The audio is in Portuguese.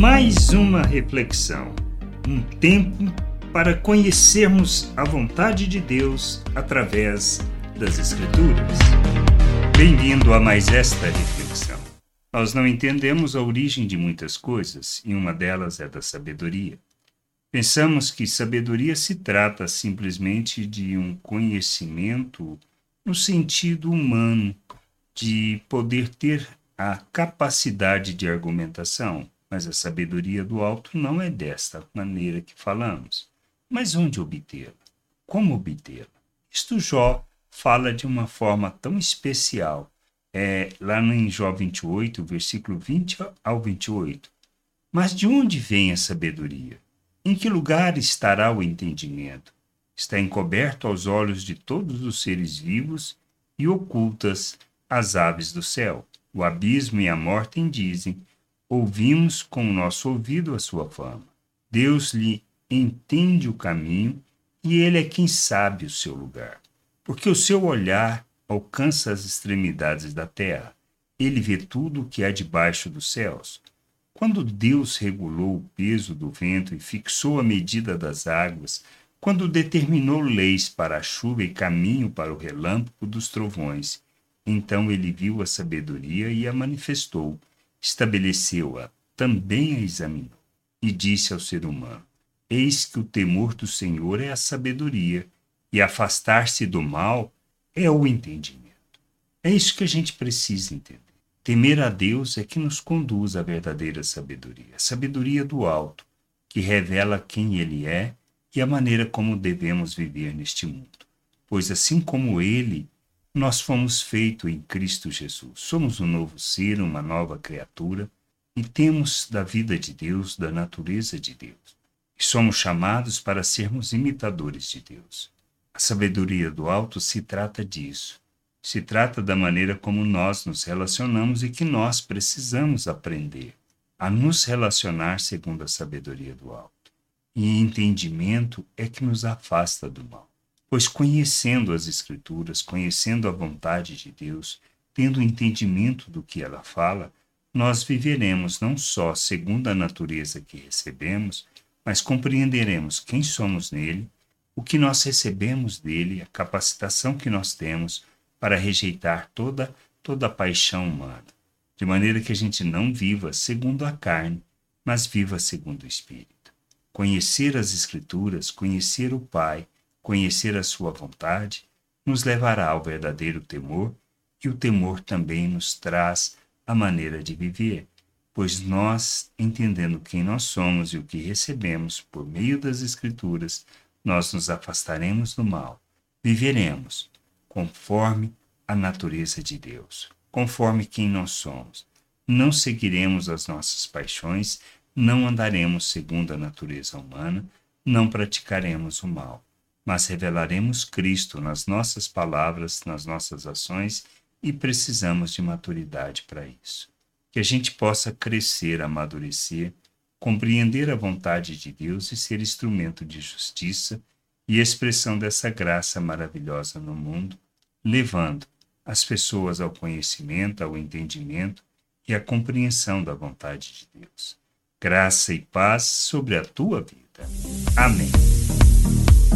mais uma reflexão, um tempo para conhecermos a vontade de Deus através das Escrituras. Bem-vindo a mais esta reflexão. Nós não entendemos a origem de muitas coisas e uma delas é da sabedoria. Pensamos que sabedoria se trata simplesmente de um conhecimento no sentido humano, de poder ter a capacidade de argumentação, mas a sabedoria do alto não é desta maneira que falamos. Mas onde obtê-la? Como obtê-la? Isto Jó fala de uma forma tão especial, é, lá em Jó 28, versículo 20 ao 28. Mas de onde vem a sabedoria? Em que lugar estará o entendimento? Está encoberto aos olhos de todos os seres vivos e ocultas às aves do céu. O abismo e a morte dizem: Ouvimos com o nosso ouvido a sua fama. Deus lhe entende o caminho e ele é quem sabe o seu lugar. Porque o seu olhar alcança as extremidades da terra. Ele vê tudo o que há debaixo dos céus. Quando Deus regulou o peso do vento e fixou a medida das águas, quando determinou leis para a chuva e caminho para o relâmpago dos trovões, então ele viu a sabedoria e a manifestou estabeleceu-a, também a examinou, e disse ao ser humano: Eis que o temor do Senhor é a sabedoria, e afastar-se do mal é o entendimento. É isso que a gente precisa entender. Temer a Deus é que nos conduz à verdadeira sabedoria, a sabedoria do alto, que revela quem Ele é e a maneira como devemos viver neste mundo. Pois assim como Ele nós fomos feitos em Cristo Jesus. Somos um novo ser, uma nova criatura e temos da vida de Deus, da natureza de Deus. E somos chamados para sermos imitadores de Deus. A sabedoria do alto se trata disso. Se trata da maneira como nós nos relacionamos e que nós precisamos aprender a nos relacionar segundo a sabedoria do alto. E entendimento é que nos afasta do mal. Pois conhecendo as Escrituras, conhecendo a vontade de Deus, tendo entendimento do que ela fala, nós viveremos não só segundo a natureza que recebemos, mas compreenderemos quem somos nele, o que nós recebemos dele, a capacitação que nós temos para rejeitar toda toda a paixão humana, de maneira que a gente não viva segundo a carne, mas viva segundo o espírito. Conhecer as escrituras, conhecer o Pai, Conhecer a Sua vontade nos levará ao verdadeiro temor, e o temor também nos traz a maneira de viver, pois nós, entendendo quem nós somos e o que recebemos por meio das Escrituras, nós nos afastaremos do mal, viveremos conforme a natureza de Deus, conforme quem nós somos. Não seguiremos as nossas paixões, não andaremos segundo a natureza humana, não praticaremos o mal mas revelaremos Cristo nas nossas palavras, nas nossas ações e precisamos de maturidade para isso. Que a gente possa crescer, amadurecer, compreender a vontade de Deus e ser instrumento de justiça e expressão dessa graça maravilhosa no mundo, levando as pessoas ao conhecimento, ao entendimento e à compreensão da vontade de Deus. Graça e paz sobre a tua vida. Amém.